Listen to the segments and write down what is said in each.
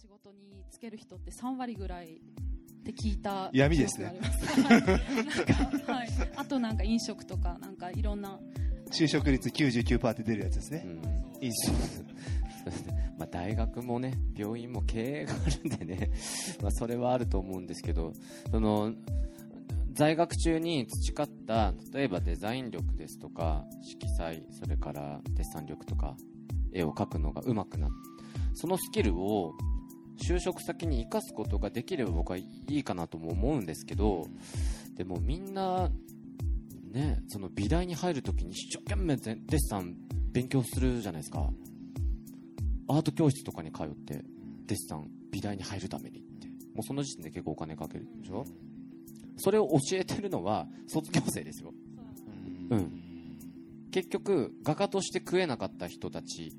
仕事につける人って3割ぐらいって聞いた闇ですね。はい、あとなんか飲食とかなんかいろんな。就職率99%って出るやつですね、うん。いいっすよそうですね。まあ、大学もね病院も経営があるんでね、まあ、それはあると思うんですけどその在学中に培った例えばデザイン力ですとか色彩それからデッサン力とか絵を描くのが上手くなってそのスキルを就職先に生かすことができれば僕はいいかなとも思うんですけどでもみんなねその美大に入るときに一生懸命デッサン勉強するじゃないですか。アート教室とかに通ってデッサン美大に入るためにって。もうその時点で結構お金かけるでしょ？それを教えてるのは卒業生ですよ。うん。結局画家として食えなかった人たち。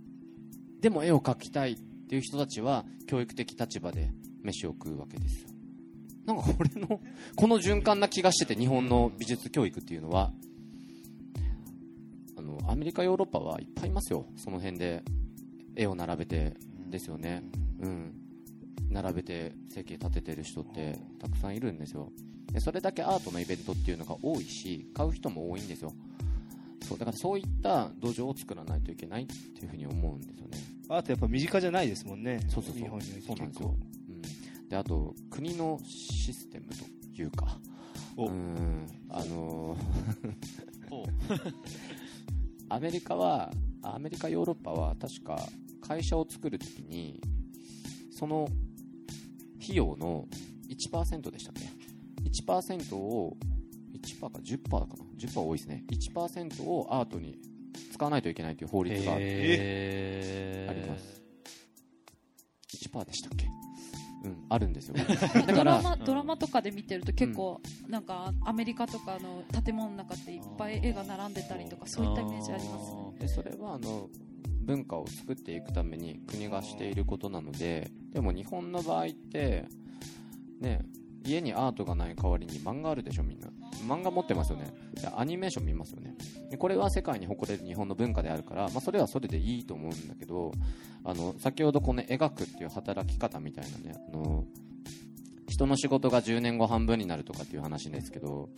でも絵を描きたい。っっていう人たちは教育的立場で飯を食うわけですよ。なんかこのこの循環な気がしてて日本の美術教育っていうのはあのアメリカヨーロッパはいっぱいいますよ。その辺で絵を並べてですよね。うん。並べて生計立ててる人ってたくさんいるんですよ。でそれだけアートのイベントっていうのが多いし買う人も多いんですよ。そうだからそういった土壌を作らないといけないっていうふうに思うんですよね。あとやっぱ身近じゃないですもんね。そうそうそう。日本においてそうなんですよ。うん、であと国のシステムというか。お。うん。あの アメリカはアメリカヨーロッパは確か会社を作るときにその費用の1%でしたっけ？1%を1%か10%かな？10%多いですね。1%をアートに使わないといけないという法律があります。1%でしたっけ？うんあるんですよ。だドからラマドラマとかで見てると結構、なんかアメリカとかの建物の中っていっぱい絵が並んでたりとかそういったイメージあります。ねでそれはあの文化を作っていくために国がしていることなのででも日本の場合ってね家にアートがない代わりに漫画あるでしょみんな。漫画持ってますよね。でアニメーション見ますよね。でこれは世界に誇れる日本の文化であるから、まあ、それはそれでいいと思うんだけどあの先ほどこの描くっていう働き方みたいなねあの人の仕事が10年後半分になるとかっていう話ですけど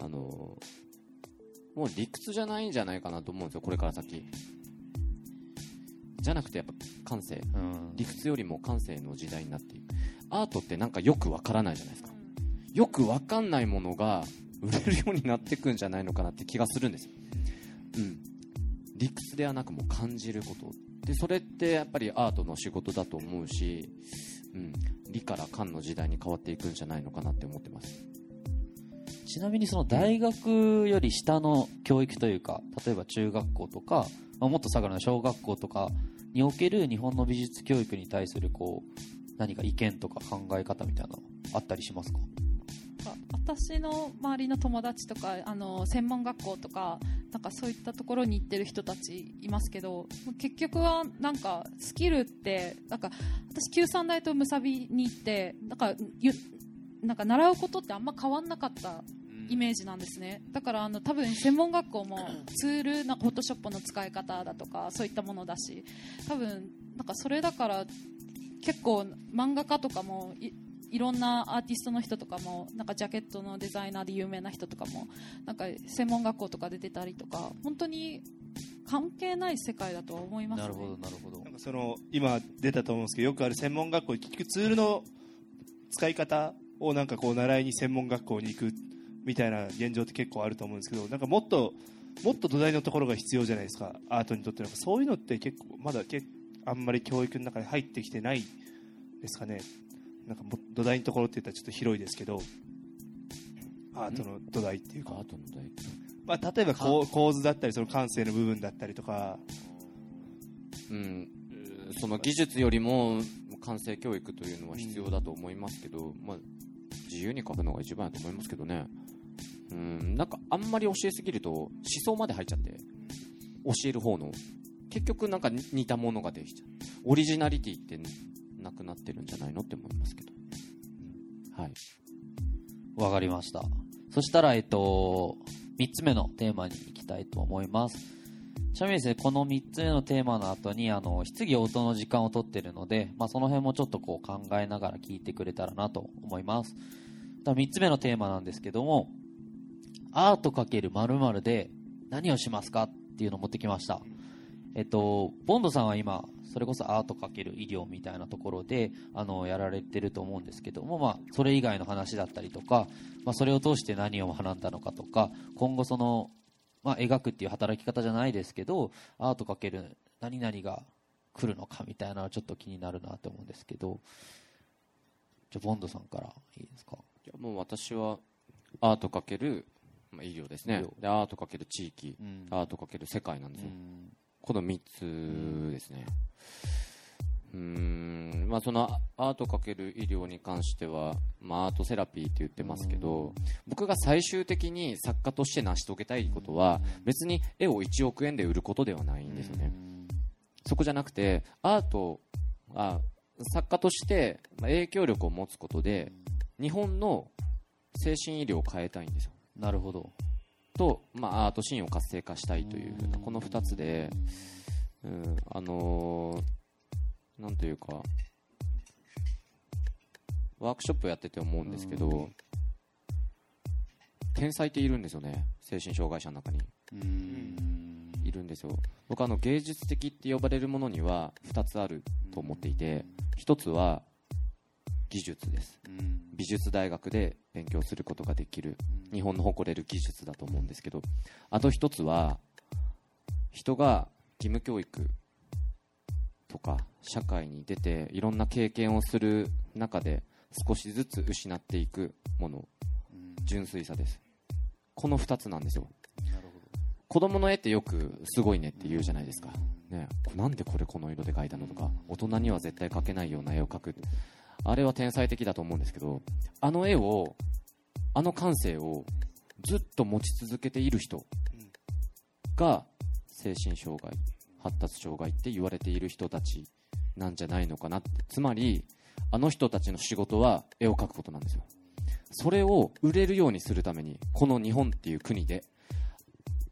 あのもう理屈じゃないんじゃないかなと思うんですよこれから先。じゃなくてやっぱ感性。うん。理屈よりも感性の時代になっていくアートってなんかよくわからないじゃないですか。よくわかんないものが 売れるようになっていくんじゃないのかなって気がするんです、うん、理屈ではなくもう感じること。でそれってやっぱりアートの仕事だと思うし、うん、理から感の時代に変わっていくんじゃないのかなって思ってます。ちなみにその大学より下の教育というか例えば中学校とか、まあ、もっと下がるの小学校とかにおける日本の美術教育に対するこう何か意見とか考え方みたいなのあったりしますか？か私の周りの友達とかあの専門学校とかなんかそういったところに行ってる人たちいますけど結局はなんかスキルってなんか私九三大とむさびに行ってなんかゆなんか習うことってあんま変わんなかったイメージなんですね。だからあの多分専門学校もツールなんかフォトショップの使い方だとかそういったものだし多分なんかそれだから結構漫画家とかもいいろんなアーティストの人とかもなんかジャケットのデザイナーで有名な人とかもなんか専門学校とかで出たりとか本当に関係ない世界だとは思いますね。なるほどなるほど。なんかその今出たと思うんですけどよくある専門学校結局ツールの使い方をなんかこう習いに専門学校に行くみたいな現状って結構あると思うんですけどなんかもっともっと土台のところが必要じゃないですかアートにとって。なんかそういうのって結構まだけあんまり教育の中に入ってきてないですかね。なんかも土台のところって言ったらちょっと広いですけど。アートの土台っていうか。アートの大まあ、例えば構図だったりその感性の部分だったりとか。うん、その技術よりも感性教育というのは必要だと思いますけど、まあ、自由に書くのが一番だと思いますけどね、うん、なんかあんまり教えすぎると思想まで入っちゃって教える方の結局なんか似たものができちゃうオリジナリティってなくなってるんじゃないのって思いますけど、はい、わかりました。そしたら、えっと、3つ目のテーマに行きたいと思います。ちなみにですね、この3つ目のテーマの後に、あの、質疑応答の時間を取ってるので、まあ、その辺もちょっとこう考えながら聞いてくれたらなと思います。3つ目のテーマなんですけども、アートかけるで何をしますかっていうのを持ってきました。えっと、ボンドさんは今、それこそアートかける医療みたいなところで、あの、やられてると思うんですけども、まあ、それ以外の話だったりとか、まあ、それを通して何を学んだのかとか、今後その、まあ、描くっていう働き方じゃないですけど、アートかける何々が来るのかみたいなのはちょっと気になるなと思うんですけど、じゃあ、ボンドさんからいいですか？いやもう私はアートかける、まあ、医療ですね。でアートかける地域、うん。アートかける世界なんですうよ、んこの3つですね。うーん。まあそのアートかける医療に関しては、まあ、アートセラピーって言ってますけど、僕が最終的に作家として成し遂げたいことは別に絵を1億円で売ることではないんですよね、そこじゃなくてアートあ作家として影響力を持つことで日本の精神医療を変えたいんですよ。なるほど。と、まあ、アートシーンを活性化したいというふうなこの2つで、うん、あのーなんというかワークショップやってて思うんですけど天才っているんですよね精神障害者の中に。うん。いるんですよ。僕あの芸術的って呼ばれるものには2つあると思っていて1つは技術です。うん。美術大学で勉強することができる日本の誇れる技術だと思うんですけどあと一つは人が義務教育とか社会に出ていろんな経験をする中で少しずつ失っていくもの純粋さです。この2つなんですよ。子供の絵ってよくすごいねって言うじゃないですか、ね、なんでこれこの色で描いたのとか大人には絶対描けないような絵を描くあれは天才的だと思うんですけどあの絵をあの感性をずっと持ち続けている人が精神障害発達障害って言われている人たちなんじゃないのかなって。つまりあの人たちの仕事は絵を描くことなんですよ。それを売れるようにするためにこの日本っていう国で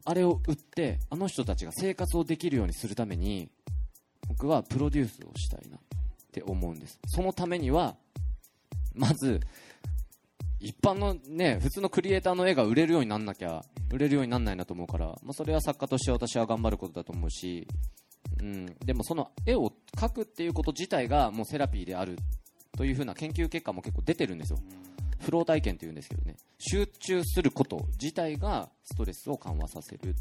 あれを売ってあの人たちが生活をできるようにするために僕はプロデュースをしたいな。って思うんです。そのためにはまず一般のね普通のクリエイターの絵が売れるようになんなきゃ売れるようになんないなと思うから、まあ、それは作家として私は頑張ることだと思うし、うん、でもその絵を描くっていうこと自体がもうセラピーであるというふうな研究結果も結構出てるんですよ。フロー体験っていうんですけどね。集中すること自体がストレスを緩和させる、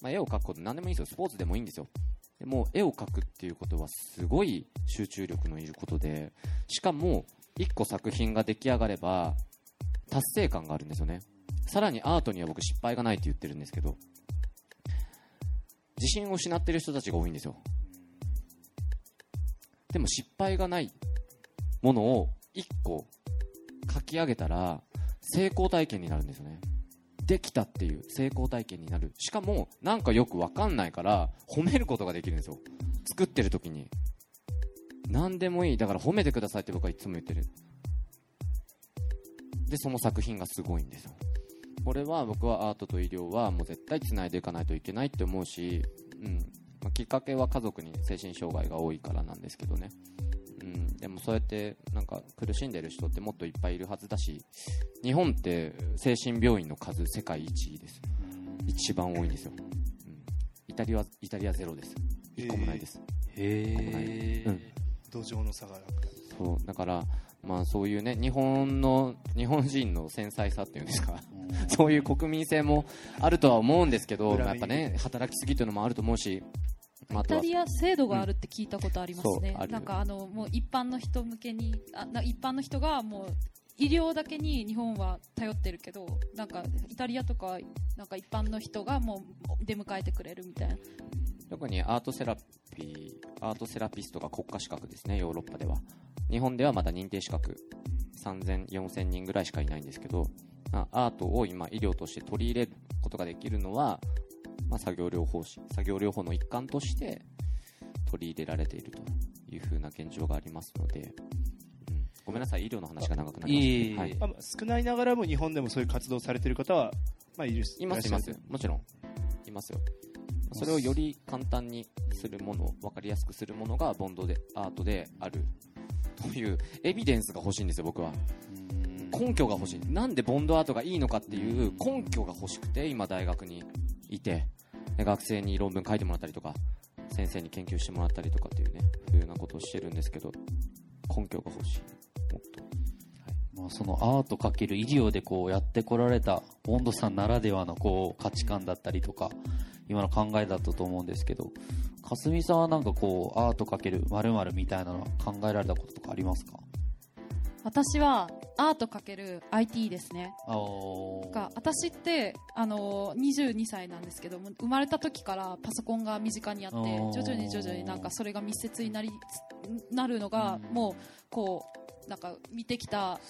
まあ、絵を描くこと何でもいいんですよ。スポーツでもいいんですよ。でも絵を描くっていうことはすごい集中力のいることでしかも1個作品が出来上がれば達成感があるんですよね。さらにアートには僕失敗がないって言ってるんですけど自信を失ってる人たちが多いんですよ。でも失敗がないものを1個書き上げたら成功体験になるんですよね。できたっていう成功体験になる。しかもなんかよくわかんないから褒めることができるんですよ。作ってる時に。何でもいい。だから褒めてくださいって僕はいつも言ってる。でその作品がすごいんですよ。これは僕はアートと医療はもう絶対つないでいかないといけないって思うし、うん。まあ、きっかけは家族に精神障害が多いからなんですけどね、うん、でもそうやってなんか苦しんでる人ってもっといっぱいいるはずだし日本って精神病院の数世界一位です。一番多いんですよ、うん、イタリアイタリアゼロです。1個もないです、へうん。土壌の差がそう。だからまあそういうね日本の日本人の繊細さっていうんですか。そういう国民性もあるとは思うんですけど、まあやっぱね働きすぎというのもあると思うし、イタリア制度があるって聞いたことありますね、そうあるなんかあのもう一般の人向けにあな一般の人がもう医療だけに日本は頼ってるけどなんかイタリアとかなんか一般の人がもう出迎えてくれるみたいな。特にアートセラピーアートセラピストが国家資格ですねヨーロッパでは。日本ではまだ認定資格3000、4000人ぐらいしかいないんですけどあアートを今医療として取り入れることができるのは、まあ、作業療法士作業療法の一環として取り入れられているというふうな現状がありますので、うん、ごめんなさい医療の話が長くなりました、はい、まあ、少ないながらも日本でもそういう活動されてる方は、まあ、いるいますいます。もちろん。いますよ。それをより簡単にするもの分かりやすくするものがボンドでアートであるというエビデンスが欲しいんですよ僕は。根拠が欲しい。なんでボンドアートがいいのかっていう根拠が欲しくて今大学にいて学生に論文書いてもらったりとか先生に研究してもらったりとかっていうねそうなことをしてるんですけど根拠が欲しい。もっと。はい。まあ、そのアートかける医療でこうやってこられたボンドさんならではのこう価値観だったりとか今の考えだったと思うんですけどかすみさんはなんかこうアートかける〇〇みたいなのは考えられたこととかありますか？私はアートかける IT ですねが私ってあの22歳なんですけども生まれた時からパソコンが身近にあって徐々に徐々になんかそれが密接になりなるのがうんもうこうなんか見てきた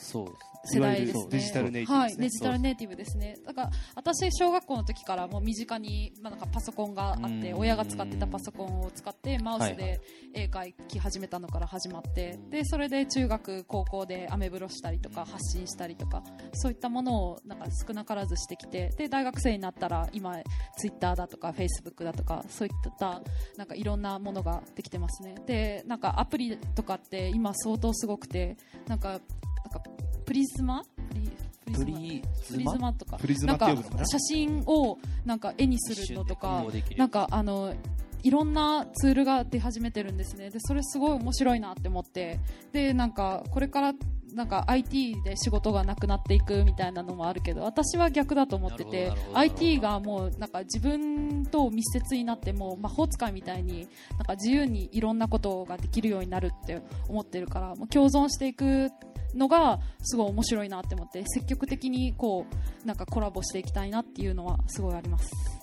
世代ですね。デジタルネイティブはい、ですねデジタルネイティブですね。だから私小学校の時からもう身近に、まあ、なんかパソコンがあってうん。親が使ってたパソコンを使ってマウスはいはで絵描き始めたのから始まって、うん。でそれで中学高校でアメブロしたりとか発信したりとかそういったものをなんか少なからずしてきてで大学生になったら今ツイッターだとかフェイスブックだとかそういったなんかいろんなものができてますね。でなんかアプリとかって今相当すごくてなんかなんかプリズマ？プリププリリズマ？プリズマとか。プリズマって呼ぶのかな写真をなんか絵にするのとかなんかあのいろんなツールが出始めてるんですね。でそれすごい面白いなって思って。でなんかこれからなんか IT で仕事がなくなっていくみたいなのもあるけど私は逆だと思ってて IT がもうなんか自分と密接になってもう魔法使いみたいになんか自由にいろんなことができるようになるって思ってるからもう共存していくのがすごい面白いなって思って積極的にこうなんかコラボしていきたいなっていうのはすごいあります。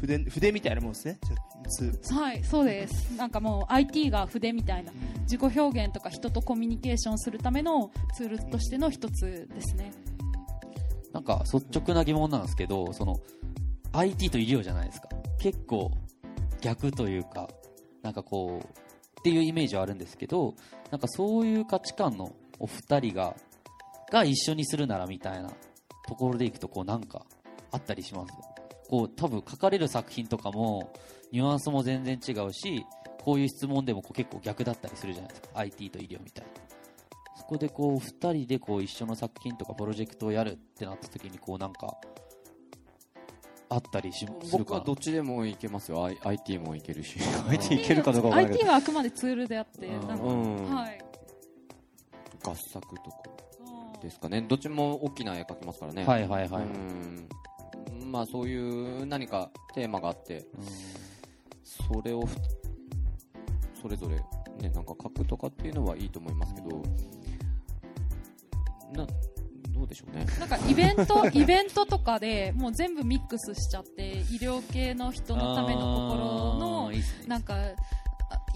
筆筆みたいなもんですね。はい、そうです。なんかもう IT が筆みたいな。自己表現とか人とコミュニケーションするためのツールとしての一つですね。なんか率直な疑問なんですけどその IT と医療じゃないですか。結構逆というかなんかこうっていうイメージはあるんですけどなんかそういう価値観のお二人がが一緒にするならみたいなところでいくとこうなんかあったりします？こう多分書かれる作品とかもニュアンスも全然違うしこういう質問でもこう結構逆だったりするじゃないですか。IT と医療みたいなそこでこう2人でこう一緒の作品とかプロジェクトをやるってなった時にこうなんかあったりしするかな。僕はどっちでもいけますよ。I- IT もいけるし。IT いけるかどうかわからないけ IT どはあくまでツールであって、うん。なんか、うん。はい。合作とかですかね。どっちも大きな絵描きますからね。はいはいはい、うんまあそういう何かテーマがあってうんそれをふそれぞれねなんか書くとかっていうのはいいと思いますけどなどうでしょうね。なんかイベント、イベントとかでもう全部ミックスしちゃって、医療系の人のための心のなんかあ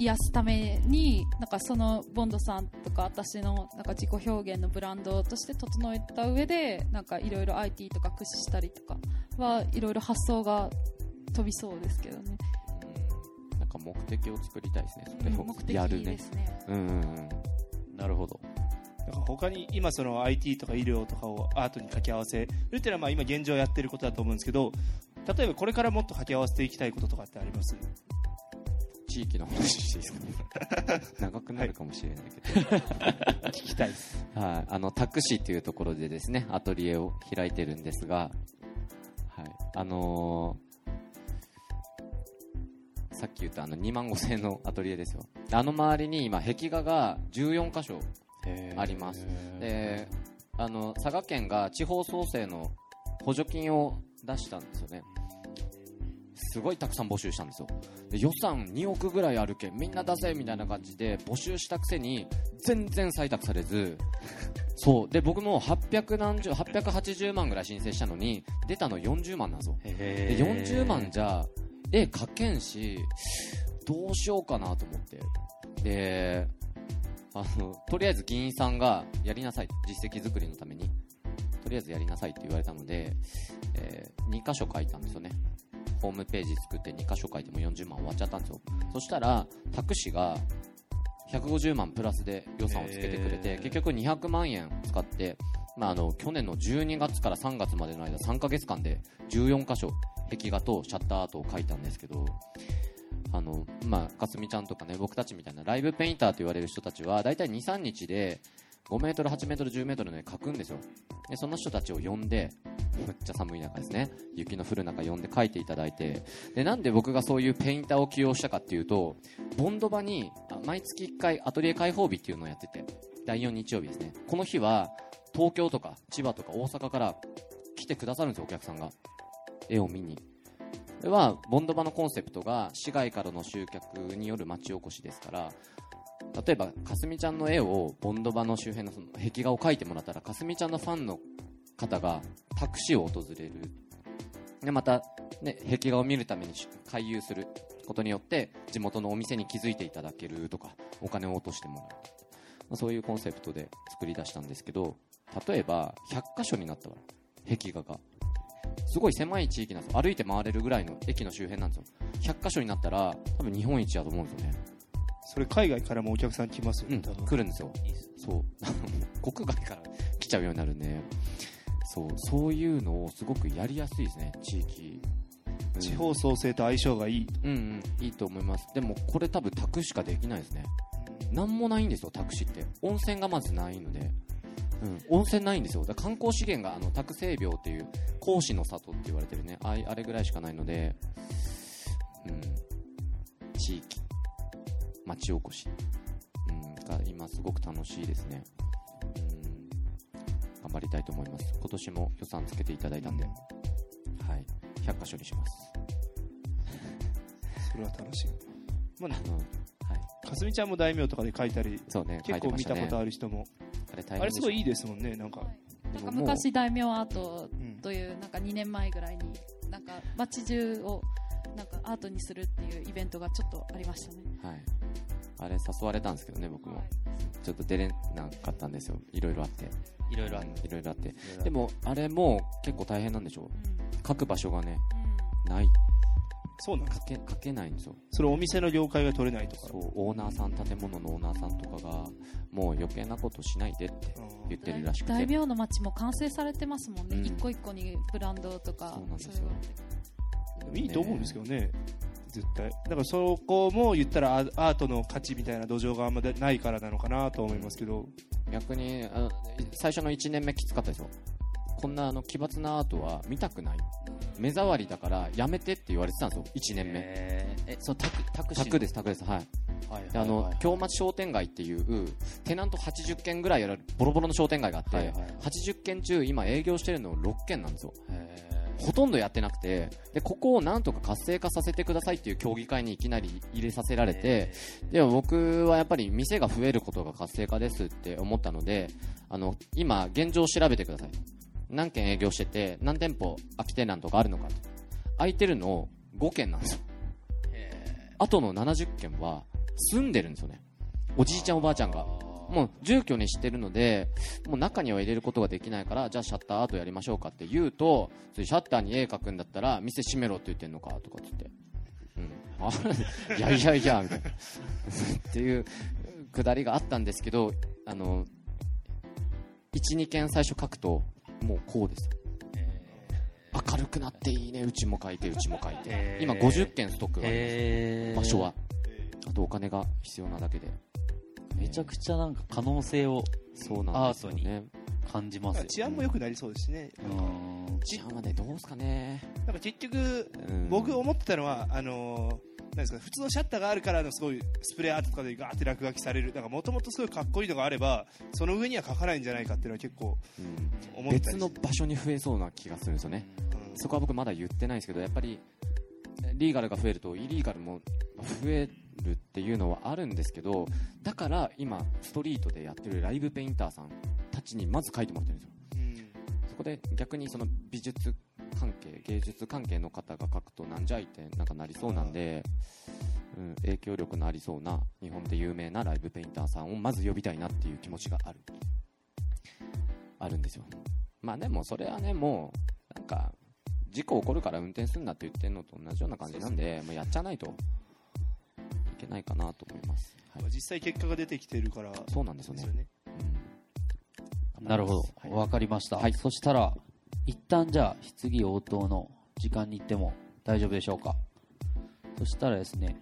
癒すためになんかそのボンドさんとか私のなんか自己表現のブランドとして整えた上でなんかいろいろ IT とか駆使したりとかはいろいろ発想が飛びそうですけどね。うん。なんか目的を作りたいですねそれを。目的やるねですね。うんうんうん。なるほど。なんか他に今その IT とか医療とかをアートに掛け合わせるっていうのはまあ今現状やってることだと思うんですけど例えばこれからもっと掛け合わせていきたいこととかってあります？地域の話していいですか？ね 長くなるかもしれないけど、聞きたいです。はい、あのタクシーというところでですねアトリエを開いてるんですが、はい、あのーさっき言ったあの2万5000円のアトリエですよ。あの周りに今壁画が14箇所あります。であの佐賀県が地方創生の補助金を出したんですよねすごいたくさん募集したんですよ。で予算2億ぐらいあるけんみんな出せみたいな感じで募集したくせに全然採択されず。そう。で僕も800何十880万ぐらい申請したのに出たの40万なんですよ。でへ40万じゃ絵描けんしどうしようかなと思って。であのとりあえず議員さんがやりなさい。実績作りのために。とりあえずやりなさいって言われたので、え2箇所書いたんですよねホームページ作って2箇所書いても40万終わっちゃったんですよ。そしたらタクシーが150万プラスで予算をつけてくれて結局200万円使って、まあ、あの去年の12月から3月までの間3ヶ月間で14箇所壁画とシャッターアートを描いたんですけどあのまあかすみちゃんとかね僕たちみたいなライブペインターと言われる人たちは大体23日で5メートル8メートル10メートルの絵描くんですよ。でその人たちを呼んで めっちゃ寒い中ですね。雪の降る中呼んで描いていただいて。でなんで僕がそういうペインターを起用したかっていうとボンド場に毎月1回アトリエ開放日っていうのをやってて第4日曜日ですね。この日は東京とか千葉とか大阪から来てくださるんですよお客さんが。絵を見に。これはボンド場のコンセプトが市外からの集客による町おこしですから例えばかすみちゃんの絵をボンド場の周辺のその壁画を描いてもらったらかすみちゃんのファンの方がタクシーを訪れる。でまた、ね、壁画を見るために回遊することによって地元のお店に気づいていただけるとかお金を落としてもらう。まあそういうコンセプトで作り出したんですけど例えば100箇所になったわ。壁画が。すごい狭い地域なんです。よ歩いて回れるぐらいの駅の周辺なんですよ。100箇所になったら多分日本一だと思うんですよね。それ海外からもお客さん来ますよね、うん来るんですよ。そう。国外から来ちゃうようになるんでそうそういうのをすごくやりやすいですね地域、うん。地方創生と相性がいいと、うんうんいいと思います。でもこれ多分宅しかできないですね。なんもないんですよ宅市って。温泉がまずないので、うん、温泉ないんですよ。だ観光資源があの宅西廟っていう講師の里って言われてるね。あいあれぐらいしかないので、うん、地域町おこし、うん、が今すごく楽しいですね、うん、頑張りたいと思います。今年も予算つけていただいたんで、はい、100箇所にします。それは楽しい。まああのはい。かすみちゃんも大名とかで書いたりそうね書結構見たことある人も。あれ大変あれすごいいいいですもんねなんか、なんか昔大名アートうんというなんか2年前ぐらいになんか街中をなんかアートにするっていうイベントがちょっとありましたね。はい。あれ誘われたんですけどね、僕も。ちょっと出れなかったんですよ。いろいろあって。いろいろあるいろいろあって。でも、あれも結構大変なんでしょう。ん。書く場所がね、うん。ない。そうなんです。書け、書けないんですよ。それお店の業界が取れないとか。そう、オーナーさん、建物のオーナーさんとかが、もう余計なことしないでって言ってるらしくて。大名の街も完成されてますもんね、うん。一個一個にブランドとか。そうなんですよ。いいと思うんですけどね絶対。だからそこも言ったらアアートの価値みたいな土壌があんまないからなのかなと思いますけど。逆にあ最初の1年目きつかったですよこんなあの奇抜なアートは見たくない。目障りだからやめてって言われてたんですよ。1年目。えそうタクタクシー。タクですタクです。はい。はい。であの、はい京町商店街っていうテナント80軒ぐらいやるボロボロの商店街があって、はいはい。80軒中今営業してるの6軒なんですよ。へほとんどやってなくてでここをなんとか活性化させてくださいっていう協議会にいきなり入れさせられてでも僕はやっぱり店が増えることが活性化ですって思ったのであの今現状を調べてください。何軒営業してて何店舗空きテナントがあるのかと。空いてるの5軒なんですよ。あとの70軒は住んでるんですよね。おじいちゃんおばあちゃんがもう住居にしてるので、もう中には入れることができないから、じゃあシャッターアートやりましょうかって言うと、それシャッターに絵描くんだったら、店閉めろって言ってんのかとかっつって。うん。あ いやいやいや、みたいな。っていうくだりがあったんですけど、あの、1、2件最初書くと、もうこうです。明るくなっていいね、うちも書いて、うちも書いて今50件ストックがあります。え場所は。あとお金が必要なだけで。めちゃくちゃなんか可能性をそうなんですよアートね。感じますよ治安も良くなりそうですしね、うん。治安はね、どうですかね。なんか結局うん。僕思ってたのはあのーなんですか普通のシャッターがあるからのすごいスプレーアートとかでガーって落書きされる。もともとすごいかっこいいのがあればその上には書かないんじゃないかっていうのは結構うん思ったりして。別の場所に増えそうな気がするんですよね。うん。そこは僕まだ言ってないんですけど、やっぱり、リーガルが増えると、イリーガルも増えるっていうのはあるんですけど、だから今、ストリートでやってるライブペインターさんたちにまず書いてもらってるんですよ。うんそこで逆にその美術関係、芸術関係の方が書くとなんじゃいってなんかなりそうなんで、うん、影響力のありそうな日本で有名なライブペインターさんをまず呼びたいなっていう気持ちがある。あるんですよ。まあでもそれはね、もう、なんか、事故起こるから運転すんなって言ってんのと同じような感じなんで、もうやっちゃわないといけないかなと思います。はい。まあ実際結果が出てきてるから。そうなんですよね。ねうん。なるほど。はいわかりました、はい。そしたら一旦じゃあ質疑応答の時間に行っても大丈夫でしょうか。そしたらですね、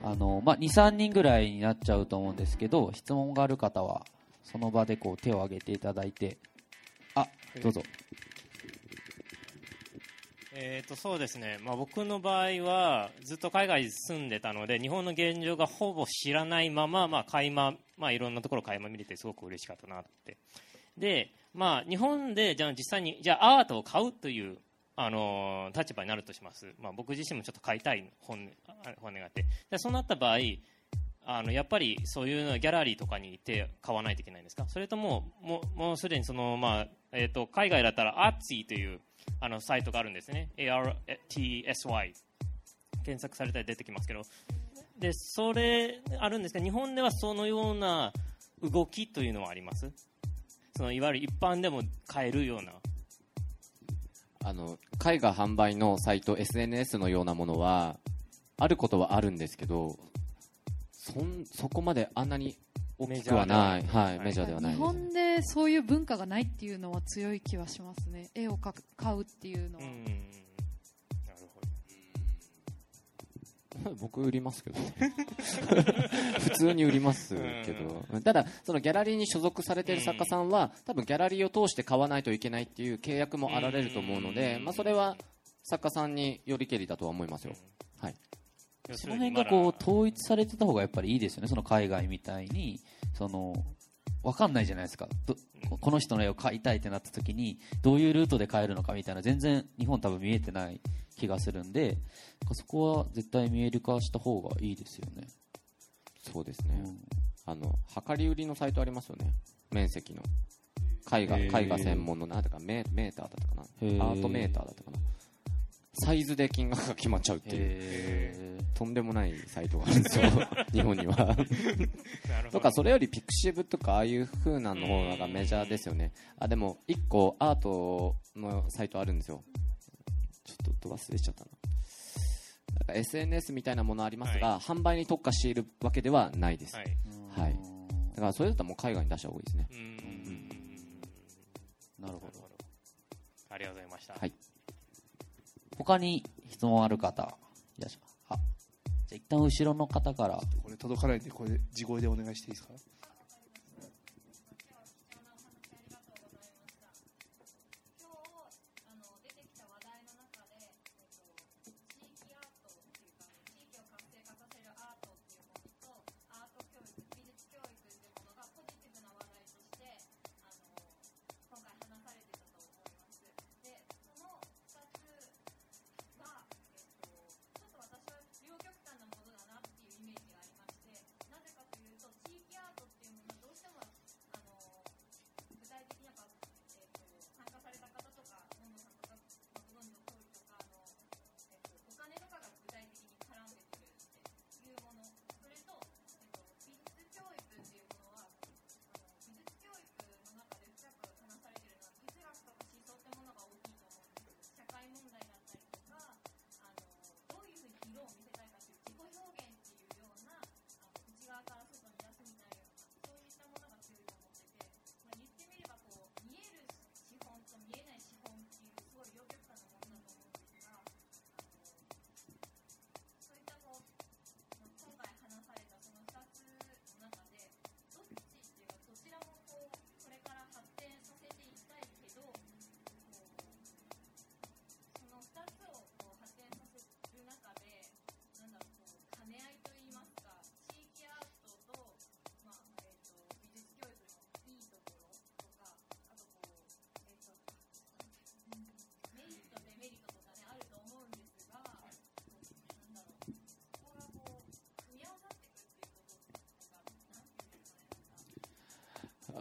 あの、まあ、2、3人ぐらいになっちゃうと思うんですけど、質問がある方は、その場でこう手を挙げていただいて、あ、どうぞ。えー、とそうですね、まあ、僕の場合はずっと海外に住んでたので日本の現状がほぼ知らないまま、まあ垣間まあ、いろんなところ垣間見れてすごく嬉しかったなって。で、まあ、日本でじゃあ実際にじゃあアートを買うという、あのー立場になるとします、まあ、僕自身もちょっと買いたい本本音があって。でそうなった場合あのやっぱりそういうのギャラリーとかに行って買わないといけないんですか？それともももうすでにその、まあえー、と海外だったらアッツィというあのサイトがあるんですね。ARTSY 検索されたら出てきますけど。でそれあるんですが日本ではそのような動きというのはあります？そのいわゆる一般でも買えるような。あの絵画販売のサイト SNS のようなものはあることはあるんですけどそんそこまであんなに大きくはない。メジャーではない。はい、メジャーではないです。日本でそういう文化がないっていうのは強い気はしますね。絵を描く買うっていうのは、うん。なるほ 僕売りますけどね。普通に売りますけど。ただそのギャラリーに所属されている作家さんは多分ギャラリーを通して買わないといけないっていう契約もあられると思うので、まあ、それは作家さんによりけりだとは思いますよ、はい、どその辺がこう統一されてた方がやっぱりいいですよね、その海外みたいに、その、わかんないじゃないですか。どこの人の絵を描いたいってなった時に、どういうルートで買えるのかみたいな、全然日本多分見えてない気がするんで、そこは絶対見える化した方がいいですよね。そうですね、うん。あの量り売りのサイトありますよね。面積の。絵画絵画専門のなんだかメメーターだったかな。アートメーターだったかなサイズで金額が決まっちゃうっていう。へとんでもないサイトがあるんですよ。日本には。とかそれよりピクシブとかああいう風なの方がメジャーですよね。あでも1個アートのサイトあるんですよ。ちょっと忘れちゃったな。なんか SNS みたいなものありますが、販売に特化しているわけではないです、はい。ーはい。だからそれだったらもう海外に出した方がいいですね。うーん。なるほど。ありがとうございました、はい他に質問ある方、いらっしゃいます。あ、じゃあ一旦後ろの方から。これ届かないんでこれ地声でお願いしていいですか？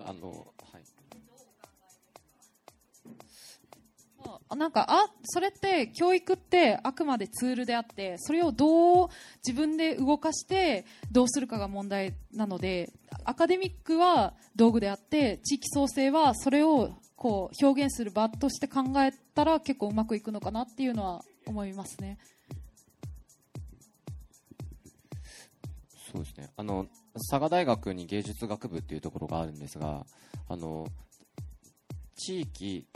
あのはいなんかあそれって教育ってあくまでツールであってそれをどう自分で動かしてどうするかが問題なのでアカデミックは道具であって地域創生はそれをこう表現する場として考えたら結構うまくいくのかなっていうのは思いますね。そうですねあの佐賀大学に芸術学部っていうところがあるんですがあの地域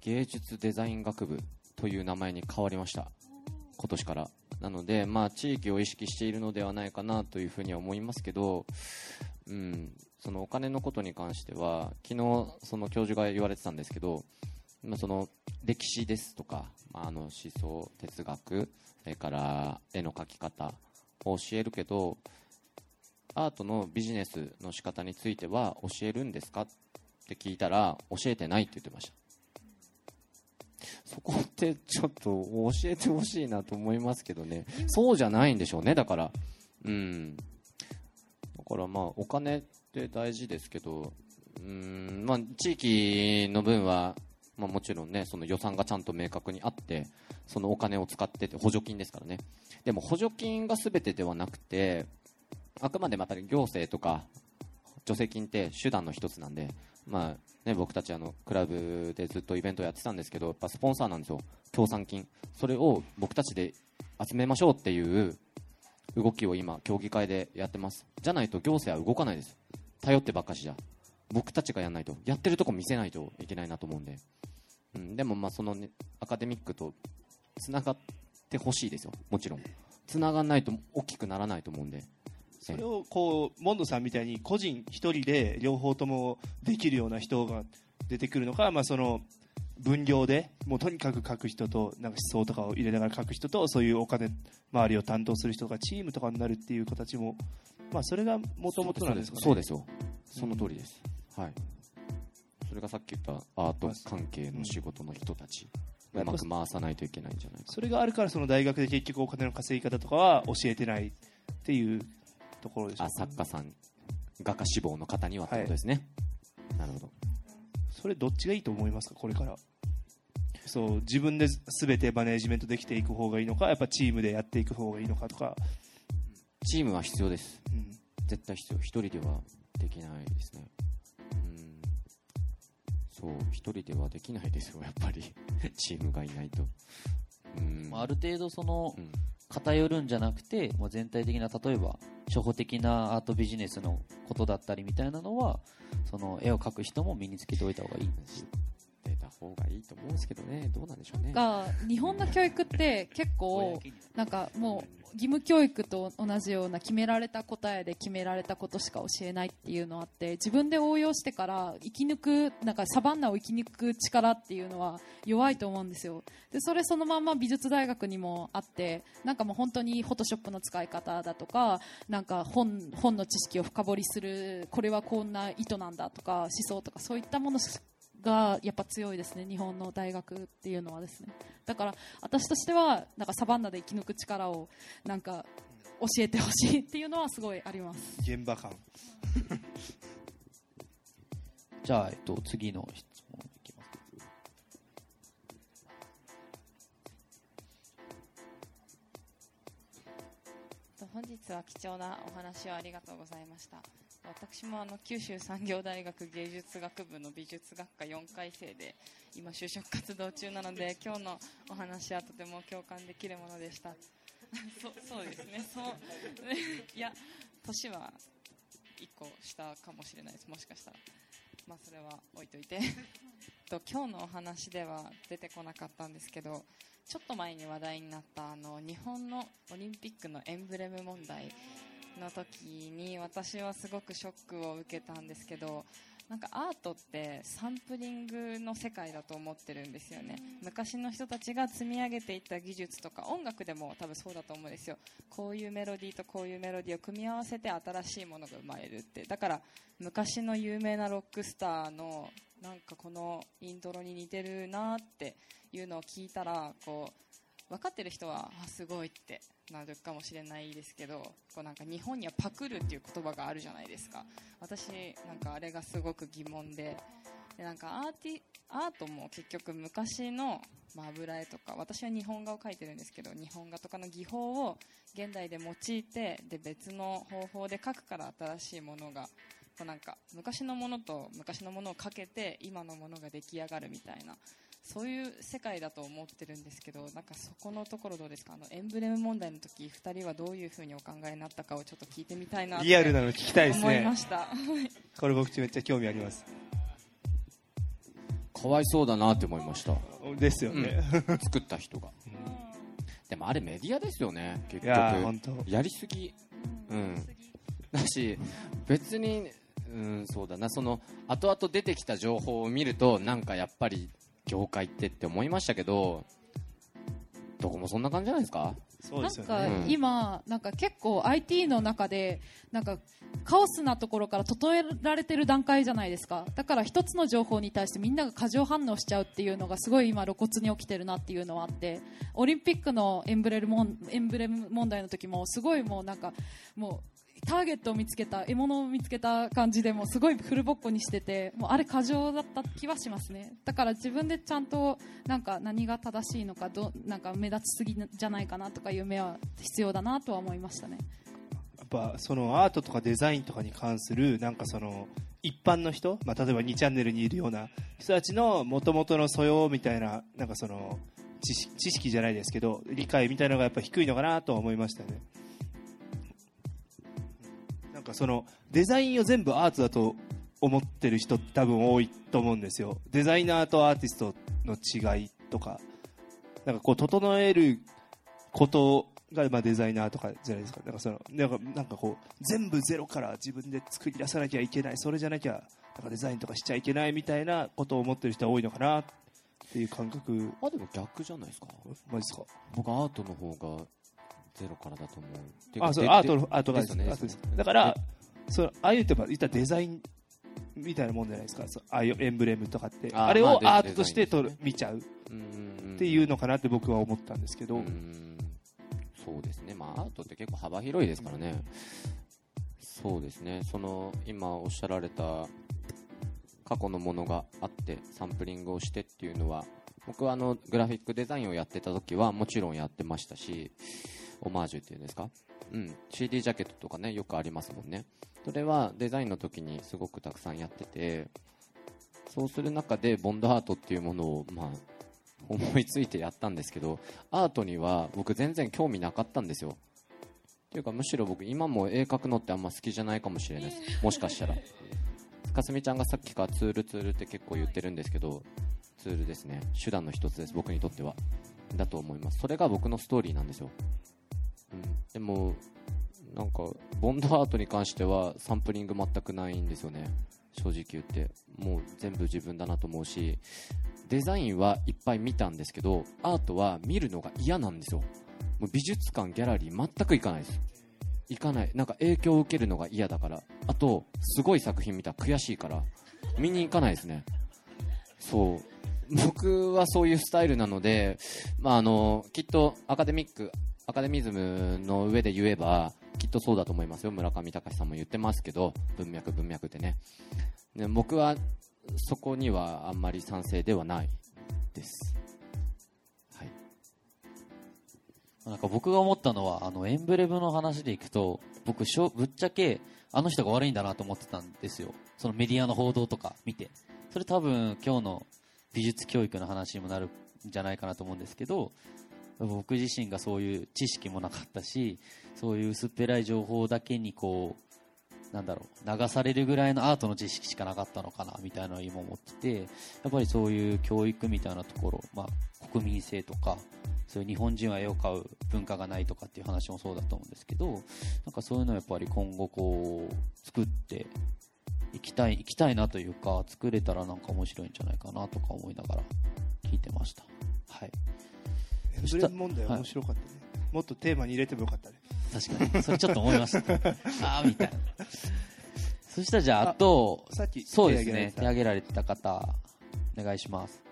芸術デザイン学部という名前に変わりました。今年から。なので、まあ、地域を意識しているのではないかなというふうには思いますけど、うん、そのお金のことに関しては昨日その教授が言われてたんですけど、まあ、その歴史ですとか、まあ、あの思想哲学それから絵の描き方を教えるけどアートのビジネスの仕方については教えるんですかって聞いたら教えてないって言ってました。そこってちょっと教えてほしいなと思いますけどね。そうじゃないんでしょうね。だからうん。だからまあお金って大事ですけどうん。まあ地域の分はまあ、もちろんねその予算がちゃんと明確にあってそのお金を使ってて補助金ですからね。でも補助金が全てではなくてあくまでまた行政とか助成金って手段の一つなんで、まあね、僕たちあのクラブでずっとイベントやってたんですけどやっぱスポンサーなんですよ。協賛金。それを僕たちで集めましょうっていう動きを今協議会でやってます。じゃないと行政は動かないです。頼ってばっかしじゃ。僕たちがやらないと。やってるとこ見せないといけないなと思うんで、うん、でもまあその、ね、アカデミックとつながってほしいですよ。もちろん。つながらないと大きくならないと思うんで。それをこうモンドさんみたいに個人一人で両方ともできるような人が出てくるのか、まあ、その分業でもうとにかく書く人となんか思想とかを入れながら書く人とそういうお金周りを担当する人がチームとかになるっていう形も、まあ、それがもともとなんですかね。そうですよ。その通りです、はい。それがさっき言ったアート関係の仕事の人たち、うまく回さないといけないんじゃないか。それがあるからその大学で結局お金の稼ぎ方とかは教えてないっていうところでしょあ作家さん画家志望の方にはってことですね、なるほど。それどっちがいいと思いますか？これから。そう自分で全てマネージメントできていく方がいいのかやっぱチームでやっていく方がいいのかとか、チームは必要です。うん、絶対必要。一人ではできないですね。うん。そう一人ではできないですよやっぱり。チームがいないと。うん。まあある程度そのうん。偏るんじゃなくて、まあ、全体的な例えば初歩的なアートビジネスのことだったりみたいなのはその絵を描く人も身につけておいた方がいいです。方がいいと思うんですけどね。どうなんでしょうね。が日本の教育って結構なんかもう義務教育と同じような決められた答えで決められたことしか教えないっていうのあって自分で応用してから生き抜くなんかサバンナを生き抜く力っていうのは弱いと思うんですよ。でそれそのまま美術大学にもあってなんかもう本当にフォトショップの使い方だとかなんか本本の知識を深掘りするこれはこんな意図なんだとか思想とかそういったものがやっぱ強いですね。日本の大学っていうのはですね。だから私としてはなんかサバンナで生き抜く力をなんか教えてほしいっていうのはすごいあります。現場感。じゃあ、えっと、次の質問いきます。本日は貴重なお話をありがとうございました私もあの九州産業大学芸術学部の美術学科4回生で今就職活動中なので 今日のお話はとても共感できるものでした。そそうですね。そう。いや年は1個下かもしれないです。もしかしたら。まあそれは置いといて。と今日のお話では出てこなかったんですけどちょっと前に話題になったあの日本のオリンピックのエンブレム問題の時に私はすごくショックを受けたんですけどなんかアートってサンプリングの世界だと思ってるんですよね。昔の人たちが積み上げていった技術とか音楽でも多分そうだと思うんですよ。こういうメロディーとこういうメロディーを組み合わせて新しいものが生まれるって。だから昔の有名なロックスターのなんかこのイントロに似てるなっていうのを聞いたらこう分かってる人はあすごいってなるかもしれないですけどこうなんか日本にはパクるっていう言葉があるじゃないですか。私なんかあれがすごく疑問ででなんかアーティアートも結局昔の、ま、油絵とか私は日本画を描いてるんですけど日本画とかの技法を現代で用いてで別の方法で描くから新しいものがこうなんか昔のものと昔のものをかけて今のものが出来上がるみたいな。そういう世界だと思ってるんですけどなんかそこのところどうですか？あのエンブレム問題の時2人はどういうふうにお考えになったかをちょっと聞いてみたいなリアルなの聞きたいです思いねました。これ僕めっちゃ興味あります。かわいそうだなって思いました。うですよね、作った人が。でもあれメディアですよね結局。やりすぎ。うん。だし別にうんそうだな。その後々出てきた情報を見るとなんかやっぱり業界ってって思いましたけどどこもそんな感じじゃないですか？そうですよなんかねうん。今、なんか結構 IT の中でなんかカオスなところから整えられてる段階じゃないですか。だから一つの情報に対してみんなが過剰反応しちゃうっていうのがすごい今露骨に起きてるなっていうのはあってオリンピックのエンブレム問エンブレム問題の時もすごいもうなんかもうターゲットを見つけた獲物を見つけた感じでもすごいフルボッコにしててもうあれ過剰だった気はしますね。だから自分でちゃんとなんか何が正しいのかどなんか目立ちすぎじゃないかなとかいう目は必要だなとは思いましたね。やっぱそのアートとかデザインとかに関するなんかその一般の人、まあ、例えば2チャンネルにいるような人たちの元々の素養みたいななんかその知識じゃないですけど理解みたいなのがやっぱ低いのかなとは思いましたね。かそのデザインを全部アートだと思ってる人って多分多いと思うんですよデザイナーとアーティストの違いとかなんかこう整えることがまあデザイナーとかじゃないですか。なんかそのなんかなんかこう全部ゼロから自分で作り出さなきゃいけない。それじゃなきゃなんかデザインとかしちゃいけないみたいなことを思ってる人は多いのかなっていう感覚。あでも逆じゃないですかマジですか？僕アートの方がゼロからだと思う。あ、そうでアートのアートがですよね。だからそのああいうって言ったらデザインみたいなもんじゃないですか。ああいうエンブレムとかって。ああれをまあアートとして撮る見ちゃうっていうのかなって僕は思ったんですけど。うん。そうですね、まあ、アートって結構幅広いですからね、そうですね、その今おっしゃられた過去のものがあって、サンプリングをしてっていうのは、僕はあのグラフィックデザインをやってた時はもちろんやってましたし、オマージュっていうんですか、うん、CD ジャケットとかね、よくありますもんね。それはデザインの時にすごくたくさんやってて、そうする中でボンドアートっていうものを、まあ、思いついてやったんですけどアートには僕全然興味なかったんですよ。っていうかむしろ僕今も絵描くのってあんま好きじゃないかもしれないです。もしかしたら。かすみちゃんがさっきからツールツールって結構言ってるんですけどツールですね。手段の一つです僕にとっては。だと思います。それが僕のストーリーなんですよ、うん、でもなんかボンドアートに関してはサンプリング全くないんですよね。正直言って。もう全部自分だなと思うし。デザインはいっぱい見たんですけどアートは見るのが嫌なんですよ。もう美術館ギャラリー全く行かないです。行かない。なんか影響を受けるのが嫌だから。あとすごい作品見たら悔しいから。見に行かないですね。そう。僕はそういうスタイルなので、まあ、あのきっとアカデミックアカデミズムの上で言えばきっとそうだと思いますよ村上隆さんも言ってますけど文脈文脈ってねね僕はそこにはあんまり賛成ではないです。はい。なんか僕が思ったのはあのエンブレムの話でいくと僕しょぶっちゃけあの人が悪いんだなと思ってたんですよそのメディアの報道とか見てそれ多分今日の美術教育の話にもなるんじゃないかなと思うんですけど僕自身がそういう知識もなかったしそういう薄っぺらい情報だけにこうなんだろう流されるぐらいのアートの知識しかなかったのかなみたいなのを今思っててやっぱりそういう教育みたいなところ、まあ、国民性とかそういう日本人は絵を買う文化がないとかっていう話もそうだと思うんですけどなんかそういうのをやっぱり今後こう作っていきたいいきたいなというか作れたらなんか面白いんじゃないかなとか思いながら聞いてました。はい。エンブレム問題は面白かったね、もっとテーマに入れてもよかったね。確かに。それちょっと思いました。ああみたいな。そしたらじゃああとさっきそうですね。手挙げられてた方お願いします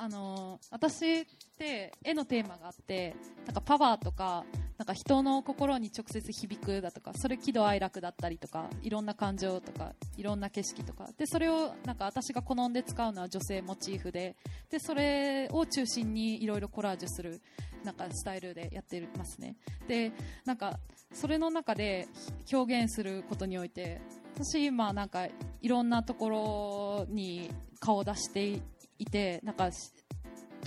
あの私って絵のテーマがあってなんかパワーとかなんか人の心に直接響くだとかそれ喜怒哀楽だったりとかいろんな感情とかいろんな景色とか。でそれをなんか私が好んで使うのは女性モチーフででそれを中心にいろいろコラージュするなんかスタイルでやってますね。でなんかそれの中で表現することにおいて私今なんかいろんなところに顔を出していてなんか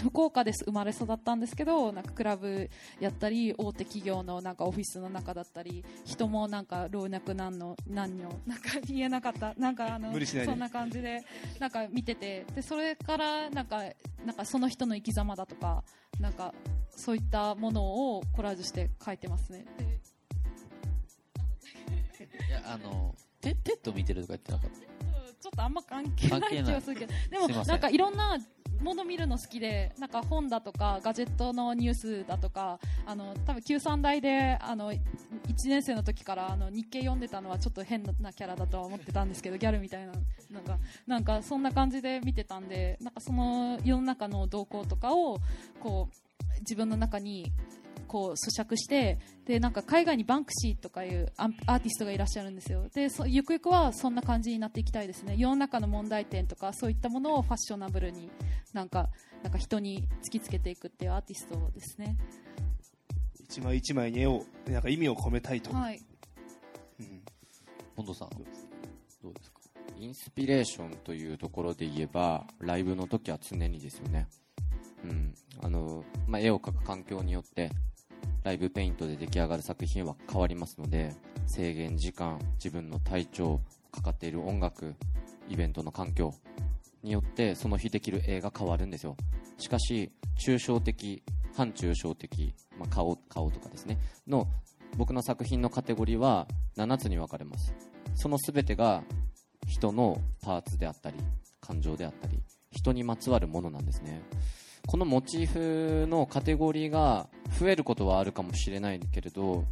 福岡です生まれ育ったんですけどなんかクラブやったり大手企業のなんかオフィスの中だったり人もなんか老若男女男女なんか 言えなかったなんかあのそんな感じでなんか見てて。でそれからなんかなんかその人の生き様だとかなんかそういったものをコラージュして書いてますね。でいやあのテテッド見てるとか言ってなかったちょっとあんま関係ない気がするけど、でもなんかいろんなもの見るの好きで、なんか本だとかガジェットのニュースだとか、あの多分九三大であの1年生の時からあの日経読んでたのはちょっと変なキャラだとは思ってたんですけど、ギャルみたいななんかなんかそんな感じで見てたんで、なんかその世の中の動向とかをこう自分の中にこう咀嚼してでなんか海外にバンクシーとかいうアーティストがいらっしゃるんですよ。でそゆくゆくはそんな感じになっていきたいですね。世の中の問題点とかそういったものをファッショナブルになんかなんか人に突きつけていくっていうアーティストですね。一枚一枚に絵をなんか意味を込めたいと、はい。うん。さんどうですか？インスピレーションというところで言えばライブの時は常にですよね、うん。あのまあ、絵を描く環境によってライブペイントで出来上がる作品は変わりますので制限時間自分の体調かかっている音楽イベントの環境によってその日できる絵が変わるんですよ。しかし抽象的反抽象的、まあ、顔顔とかですねの僕の作品のカテゴリーは7つに分かれます。その全てが人のパーツであったり感情であったり人にまつわるものなんですね。このモチーフのカテゴリーが増えることはあるかもしれないけれど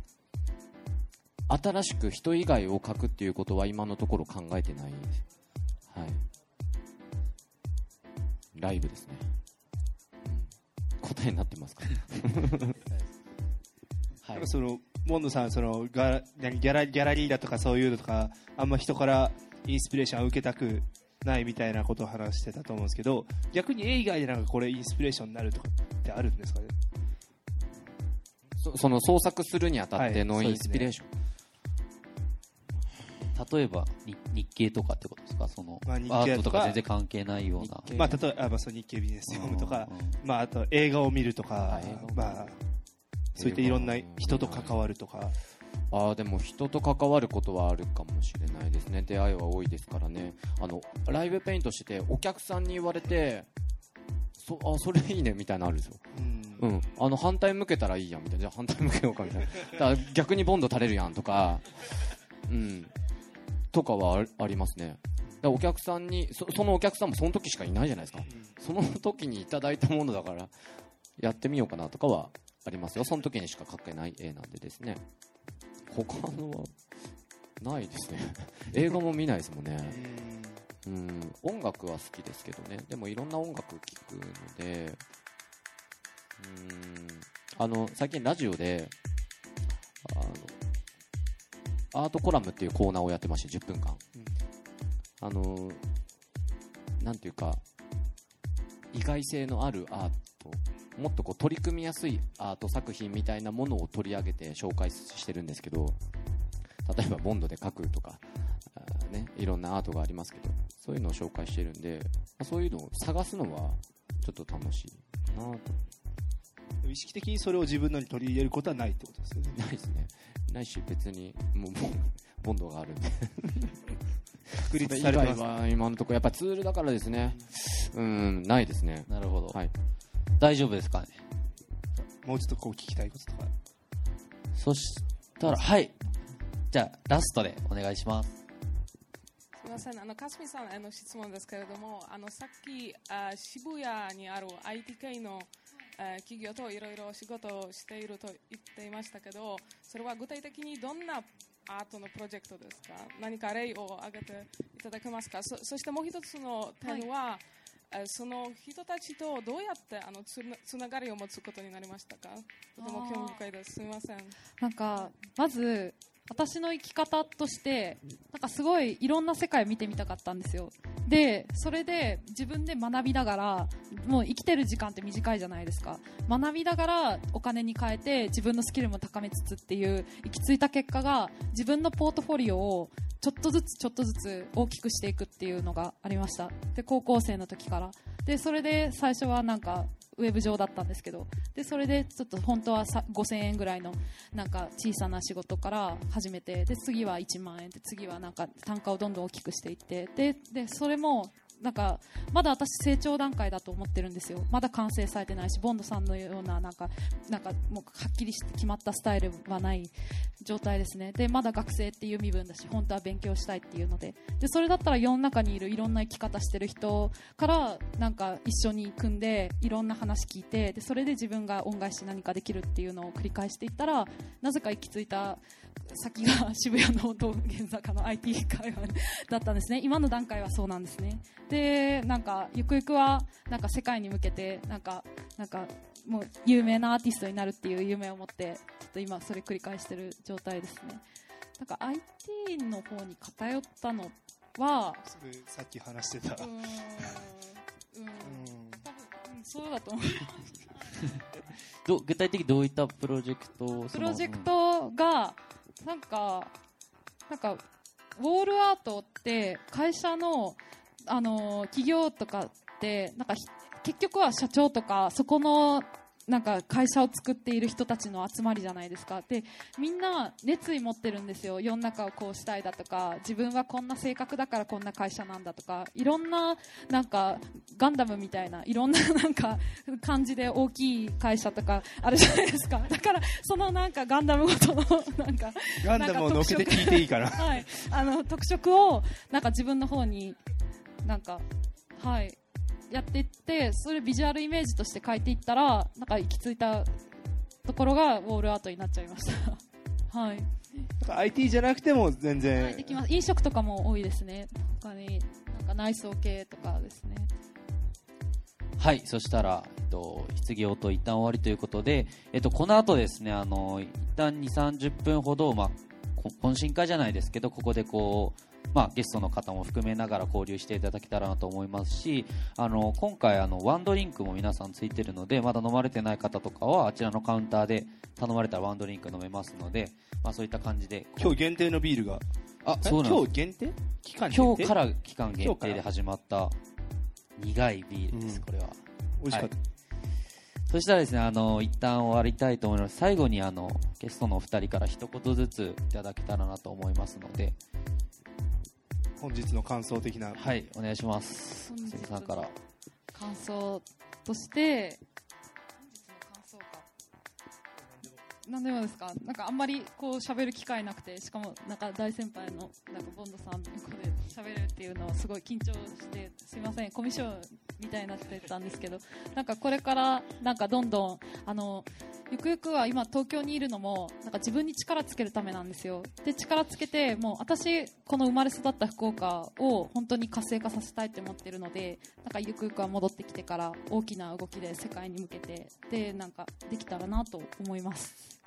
新しく人以外を描くっていうことは今のところ考えてない。ですはい。ライブですね、うん。答えになってますか？はなんかそのモンドさんそのガ何ギャラギャラリーだとかそういうのとかあんま人からインスピレーションを受けたくないみたいなことを話してたと思うんですけど逆に絵以外でなんかこれインスピレーションになるとかってあるんですかね？そその創作するにあたってのはいインスピレーション、例えば日日経とかってことですか？その、まあ日経アートととかか全然関係ないような。まあ、例えばあまあそう日経ビジネス読むとかまあ、あと映画を見るとかまあ、そういったいろんな人と関わるとかああでも人と関わることはあるかもしれないですね。出会いは多いですからね。あのライブペイントしててお客さんに言われてそあそれいいねみたいなのあるんですよ、うん。うん、あの反対向けたらいいやんみたいな。じゃあ反対向けようかみたいな。だから逆にボンド垂れるやんとかうん。とかはあありますね。お客さんにそそのお客さんもその時しかいないじゃないですか。その時にいただいたものだからやってみようかなとかはありますよ。その時にしか描けない絵なんでですね他のはないですね。映画も見ないですもんね。うん。音楽は好きですけどね。でもいろんな音楽聴くのでうん。あの最近ラジオであのアートコラムっていうコーナーをやってまして10分間、あのなんていうか意外性のあるアートもっとこう取り組みやすいアート作品みたいなものを取り上げて紹介してるんですけど例えばボンドで描くとかね、いろんなアートがありますけどそういうのを紹介してるんでまあそういうのを探すのはちょっと楽しいなと。意識的にそれを自分のに取り入れることはないってことですよね。ないですね。ないし別にもうボンドがあるんで。確立されてます今のところやっぱツールだからですね。うんないですね。なるほど、はい大丈夫ですかね？もうちょっとこう聞きたいこととか。そしたらはい。じゃあラストでお願いします。すみません、あの、かすみさんへの質問ですけれども、あの、さっき、あ渋谷にある IT 系の、えー企業といろいろ仕事をしていると言っていましたけど、それは具体的にどんなアートのプロジェクトですか？何か例を挙げていただけますか？そそしてもう一つの点は、えーその人たちとどうやってあのつなつながりを持つことになりましたか？とても興味深いです。すみません。なんかまず私の生き方としてなんかすごいいろんな世界を見てみたかったんですよでそれで自分で学びながらもう生きてる時間って短いじゃないですか学びながらお金に変えて自分のスキルも高めつつっていう行き着いた結果が自分のポートフォリオをちょっとずつちょっとずつ大きくしていくっていうのがありました。で高校生の時から。でそれで最初はなんかウェブ上だったんですけど。でそれでちょっと本当はさ5000円ぐらいのなんか小さな仕事から始めて。で次は1万円。で次はなんか単価をどんどん大きくしていって。ででそれもなんかまだ私成長段階だと思ってるんですよ。まだ完成されてないしボンドさんのようななんかなんかもうはっきりして決まったスタイルはない状態ですね。でまだ学生っていう身分だし本当は勉強したいっていうので。でそれだったら世の中にいるいろんな生き方してる人からなんか一緒に組んでいろんな話聞いてでそれで自分が恩返し何かできるっていうのを繰り返していったらなぜか行き着いた先が渋谷の道玄坂の IT 会話だったんですね。今の段階はそうなんですね。でなんかゆくゆくはなんか世界に向けてなんかなんかもう有名なアーティストになるっていう夢を持ってちょっと今それ繰り返してる状態ですね。なんか IT の方に偏ったのはそれさっき話してた。うーんうん。うん。多分うんそうだと思う ど具体的にどういったプロジェクトプロジェクトがなんかなんかウォールアートって会社のあの企業とかってなんか結局は社長とかそこのなんか会社を作っている人たちの集まりじゃないですか。でみんな熱意持ってるんですよ。世の中をこうしたいだとか自分はこんな性格だからこんな会社なんだとか。いろんななんかガンダムみたいないろんな なんか感じで大きい会社とかあるじゃないですか。だからそのなんかガンダムごとの なんかガンダムを乗っけて聞いていいかなはい、あの特色をなんか自分の方になんか、はい、やっていってそれビジュアルイメージとして書いていったらなんか行き着いたところがウォールアートになっちゃいました。はい、なんか IT じゃなくても全はい、然できます。飲食とかも多いですね。他になんか内装系とかですね。はい、そしたら、えっと、質疑応答一旦終わりということで、えっと、この後ですね、あの、一旦2、30分ほど、まあ、こ懇親会じゃないですけど、ここでこう、まあ、ゲストの方も含めながら交流していただけたらなと思いますし、あの、今回、あの、ワンドリンクも皆さんついてるので、まだ飲まれてない方とかは、あちらのカウンターで頼まれたらワンドリンク飲めますので、まあ、そういった感じで、今日限定のビールが。あ、え？そうなん今日限定？期間限定？今日から期間限定で始まった苦いビールです、うん。これは。美味しかった、そしたらですね、あの、一旦終わりたいと思います。最後にあの、ゲストのお二人から一言ずついただけたらなと思いますので、本日の感想的なはい、お願いします。本日の関さんから。感想として本日の感想か何でもですか？なんかあんまりこう喋る機会なくてしかもなんか大先輩のなんかボンドさんの横で喋るっていうのをすごい緊張してすいませんコミュ障みたいになってたんですけどなんかこれからなんかどんどんあのゆくゆくは今東京にいるのもなんか自分に力つけるためなんですよで力つけてもう私この生まれ育った福岡を本当に活性化させたいって思ってるのでなんかゆくゆくは戻ってきてから大きな動きで世界に向けてでなんかできたらなと思います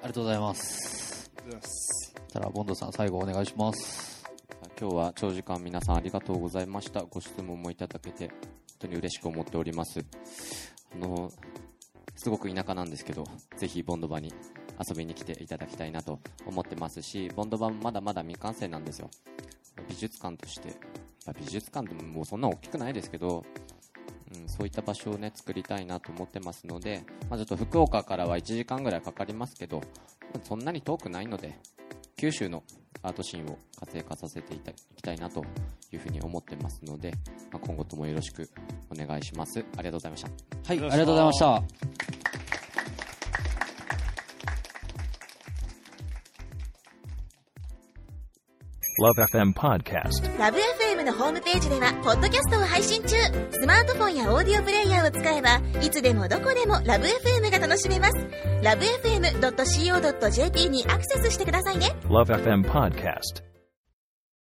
ありがとうございます。ありがとうございますたら、ボンドさん、最後お願いします。今日は長時間皆さんありがとうございました。ご質問もいただけて、本当に嬉しく思っております。あの、すごく田舎なんですけど、ぜひボンドバに遊びに来ていただきたいなと思ってますし、ボンドバまだまだ未完成なんですよ。美術館として。美術館でももうそんな大きくないですけど、うん、そういった場所をね、作りたいなと思ってますので、まあ、ちょっと福岡からは1時間ぐらいかかりますけど、そんなに遠くないので、九州のアートシーンを活性化させていたいきたいなというふうに思ってますので、まあ、今後ともよろしくお願いします。ありがとうございました。はい、ありがとうございました。Love FM Podcast. ラブ f m のホームページではポッドキャストを配信中。スマートフォンやオーディオプレイヤーを使えばいつでもどこでもラブ f m が楽しめます。ラブ FM.co.jp にアクセスしてくださいね。Love FM Podcast.